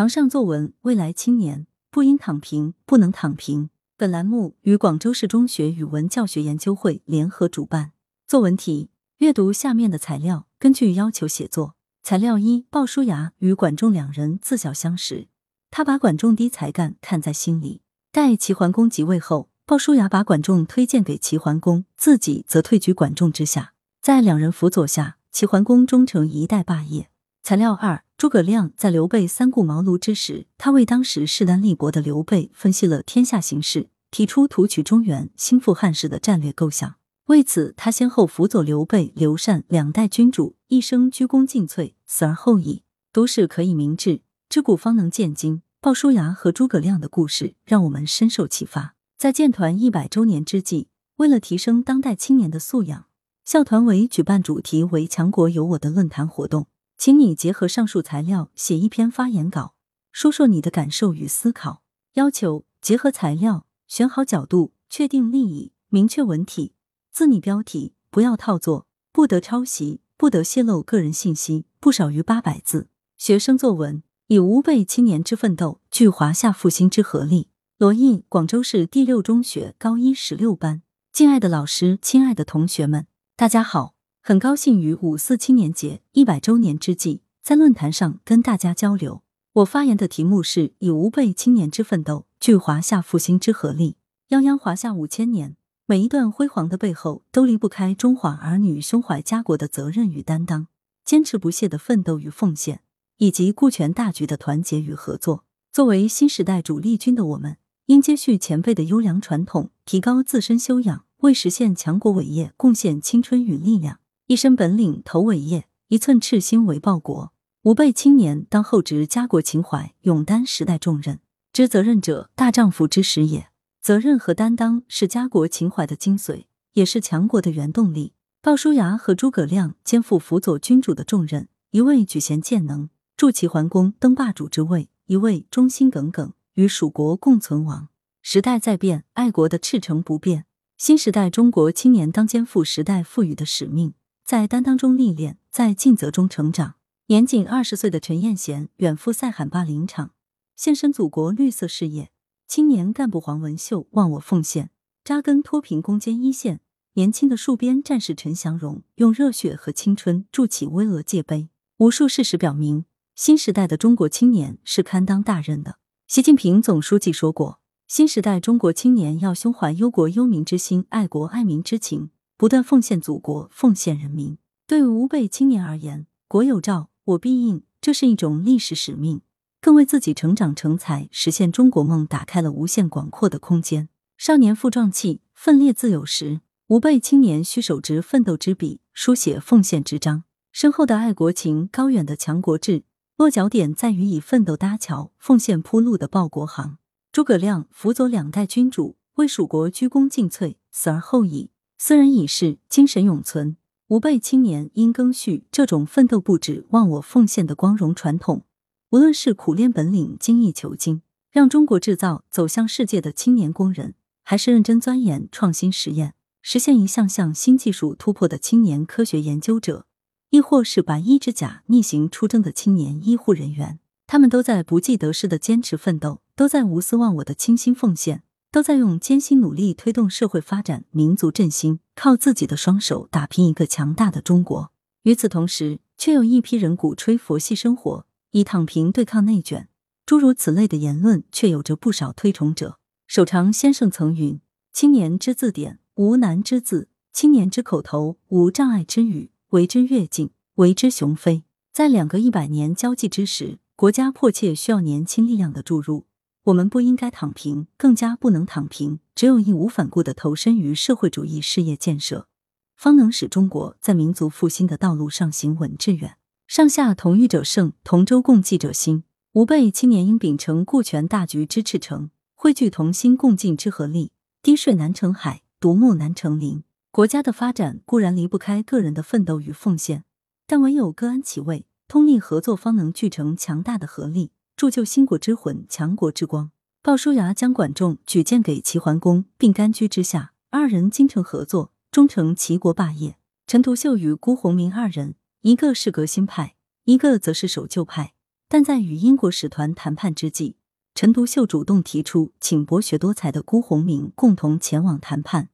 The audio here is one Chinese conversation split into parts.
堂上作文：未来青年不应躺平，不能躺平。本栏目与广州市中学语文教学研究会联合主办。作文题：阅读下面的材料，根据要求写作。材料一：鲍叔牙与管仲两人自小相识，他把管仲低才干看在心里。待齐桓公即位后，鲍叔牙把管仲推荐给齐桓公，自己则退居管仲之下。在两人辅佐下，齐桓公终成一代霸业。材料二。诸葛亮在刘备三顾茅庐之时，他为当时势单力薄的刘备分析了天下形势，提出图取中原、兴复汉室的战略构想。为此，他先后辅佐刘备、刘禅两代君主，一生鞠躬尽瘁，死而后已。读史可以明志，知古方能鉴今。鲍叔牙和诸葛亮的故事让我们深受启发。在建团一百周年之际，为了提升当代青年的素养，校团委举办主题为“强国有我”的论坛活动。请你结合上述材料写一篇发言稿，说说你的感受与思考。要求结合材料，选好角度，确定立意，明确文体，自拟标题，不要套作，不得抄袭，不得泄露个人信息，不少于八百字。学生作文以吾辈青年之奋斗，聚华夏复兴之合力。罗毅，广州市第六中学高一十六班。敬爱的老师，亲爱的同学们，大家好。很高兴于五四青年节一百周年之际，在论坛上跟大家交流。我发言的题目是以吾辈青年之奋斗，聚华夏复兴之合力。泱泱华夏五千年，每一段辉煌的背后，都离不开中华儿女胸怀家国的责任与担当，坚持不懈的奋斗与奉献，以及顾全大局的团结与合作。作为新时代主力军的我们，应接续前辈的优良传统，提高自身修养，为实现强国伟业贡献青春与力量。一身本领投伟业，一寸赤心为报国。吾辈青年当厚植家国情怀，勇担时代重任。知责任者，大丈夫之始也。责任和担当是家国情怀的精髓，也是强国的原动力。鲍叔牙和诸葛亮肩负辅佐君主的重任，一位举贤荐能，助齐桓公登霸主之位；一位忠心耿耿，与蜀国共存亡。时代在变，爱国的赤诚不变。新时代中国青年当肩负时代赋予的使命。在担当中历练，在尽责中成长。年仅二十岁的陈彦贤远赴塞罕坝林场，献身祖国绿色事业。青年干部黄文秀忘我奉献，扎根脱贫攻坚一线。年轻的戍边战士陈祥荣用热血和青春筑起巍峨界碑。无数事实表明，新时代的中国青年是堪当大任的。习近平总书记说过，新时代中国青年要胸怀忧国忧民之心，爱国爱民之情。不断奉献祖国，奉献人民。对吾辈青年而言，国有诏，我必应，这是一种历史使命，更为自己成长成才、实现中国梦打开了无限广阔的空间。少年负壮气，奋烈自有时。吾辈青年需手执奋斗之笔，书写奉献之章。深厚的爱国情，高远的强国志，落脚点在于以奋斗搭桥、奉献铺路的报国行。诸葛亮辅佐两代君主，为蜀国鞠躬尽瘁，死而后已。斯人已逝，精神永存。吾辈青年应更续这种奋斗不止、忘我奉献的光荣传统。无论是苦练本领、精益求精，让中国制造走向世界的青年工人，还是认真钻研创新实验，实现一项项新技术突破的青年科学研究者，亦或是白衣之甲逆行出征的青年医护人员，他们都在不计得失的坚持奋斗，都在无私忘我的倾心奉献。都在用艰辛努力推动社会发展、民族振兴，靠自己的双手打拼一个强大的中国。与此同时，却有一批人鼓吹佛系生活，以躺平对抗内卷，诸如此类的言论，却有着不少推崇者。守常先生曾云：“青年之字典，无难之字；青年之口头，无障碍之语。为之跃进，为之雄飞。”在两个一百年交际之时，国家迫切需要年轻力量的注入。我们不应该躺平，更加不能躺平。只有义无反顾的投身于社会主义事业建设，方能使中国在民族复兴的道路上行稳致远。上下同欲者胜，同舟共济者兴。吾辈青年应秉承顾全大局之赤诚，汇聚同心共进之合力。滴水难成海，独木难成林。国家的发展固然离不开个人的奋斗与奉献，但唯有各安其位，通力合作，方能聚成强大的合力。铸就兴国之魂、强国之光。鲍叔牙将管仲举荐给齐桓公，并甘居之下，二人精诚合作，终成齐国霸业。陈独秀与辜鸿铭二人，一个是革新派，一个则是守旧派，但在与英国使团谈判之际，陈独秀主动提出请博学多才的辜鸿铭共同前往谈判。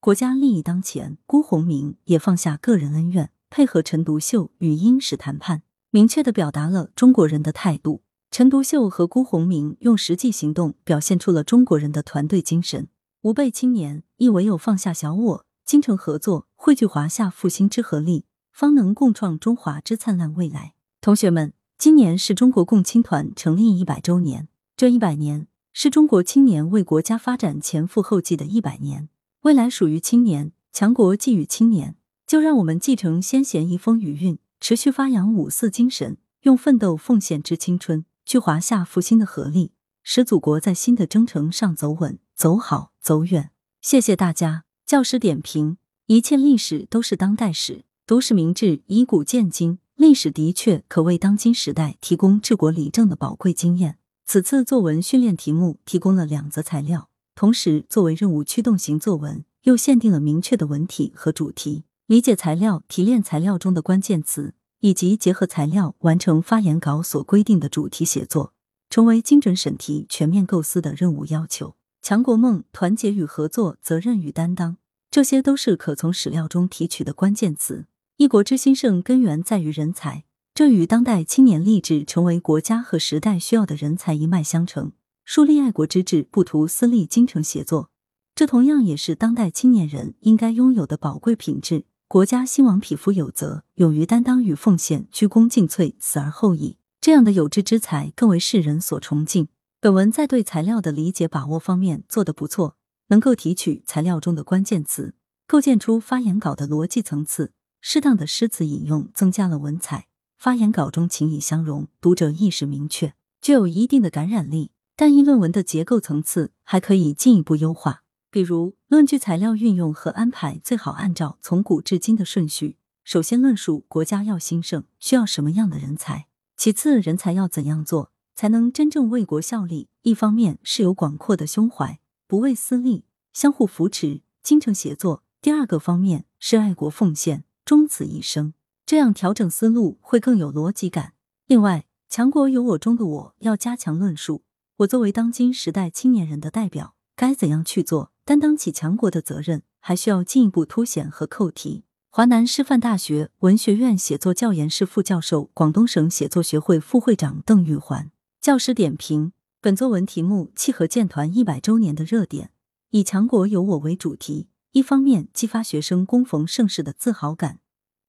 国家利益当前，辜鸿铭也放下个人恩怨，配合陈独秀与英使谈判，明确的表达了中国人的态度。陈独秀和辜鸿铭用实际行动表现出了中国人的团队精神。吾辈青年亦唯有放下小我，精诚合作，汇聚华夏复兴之合力，方能共创中华之灿烂未来。同学们，今年是中国共青团成立一百周年，这一百年是中国青年为国家发展前赴后继的一百年，未来属于青年，强国寄予青年。就让我们继承先贤遗风余韵，持续发扬五四精神，用奋斗奉献之青春。聚华夏复兴的合力，使祖国在新的征程上走稳、走好、走远。谢谢大家。教师点评：一切历史都是当代史，读史明智，以古鉴今。历史的确可为当今时代提供治国理政的宝贵经验。此次作文训练题目提供了两则材料，同时作为任务驱动型作文，又限定了明确的文体和主题。理解材料、提炼材料中的关键词。以及结合材料完成发言稿所规定的主题写作，成为精准审题、全面构思的任务要求。强国梦、团结与合作、责任与担当，这些都是可从史料中提取的关键词。一国之兴盛根源在于人才，这与当代青年立志成为国家和时代需要的人才一脉相承。树立爱国之志，不图私利，精诚协作，这同样也是当代青年人应该拥有的宝贵品质。国家兴亡，匹夫有责，勇于担当与奉献，鞠躬尽瘁，死而后已。这样的有志之才，更为世人所崇敬。本文在对材料的理解把握方面做得不错，能够提取材料中的关键词，构建出发言稿的逻辑层次。适当的诗词引用，增加了文采，发言稿中情意相融，读者意识明确，具有一定的感染力。但议论文的结构层次还可以进一步优化。比如，论据材料运用和安排最好按照从古至今的顺序。首先论述国家要兴盛，需要什么样的人才；其次，人才要怎样做才能真正为国效力。一方面是有广阔的胸怀，不为私利，相互扶持，精诚协作；第二个方面是爱国奉献，终此一生。这样调整思路会更有逻辑感。另外，强国有我中的我要加强论述。我作为当今时代青年人的代表，该怎样去做？担当起强国的责任，还需要进一步凸显和扣题。华南师范大学文学院写作教研室副教授、广东省写作学会副会长邓玉环。教师点评：本作文题目契合建团一百周年的热点，以“强国有我”为主题，一方面激发学生恭逢盛世的自豪感，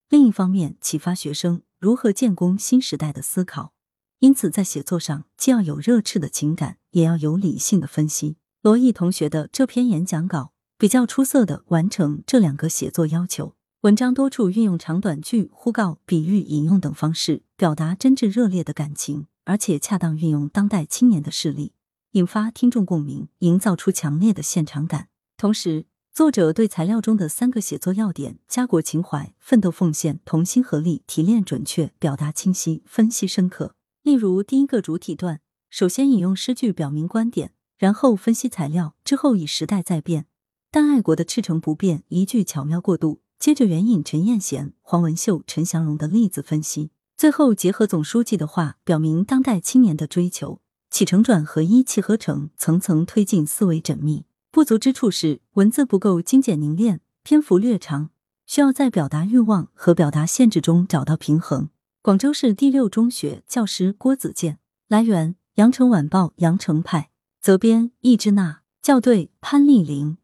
另一方面启发学生如何建功新时代的思考。因此，在写作上既要有热炽的情感，也要有理性的分析。罗毅同学的这篇演讲稿比较出色的完成这两个写作要求。文章多处运用长短句、呼告、比喻、引用等方式，表达真挚热烈的感情，而且恰当运用当代青年的事例，引发听众共鸣，营造出强烈的现场感。同时，作者对材料中的三个写作要点——家国情怀、奋斗奉献、同心合力——提炼准确，表达清晰，分析深刻。例如，第一个主体段，首先引用诗句表明观点。然后分析材料，之后以时代在变，但爱国的赤诚不变一句巧妙过渡。接着援引陈彦贤、黄文秀、陈祥荣的例子分析，最后结合总书记的话，表明当代青年的追求：起承转合一气呵成，层层推进思维缜密。不足之处是文字不够精简凝练，篇幅略长，需要在表达欲望和表达限制中找到平衡。广州市第六中学教师郭子健。来源：羊城晚报羊城派。责编：易之娜，校对：潘丽玲。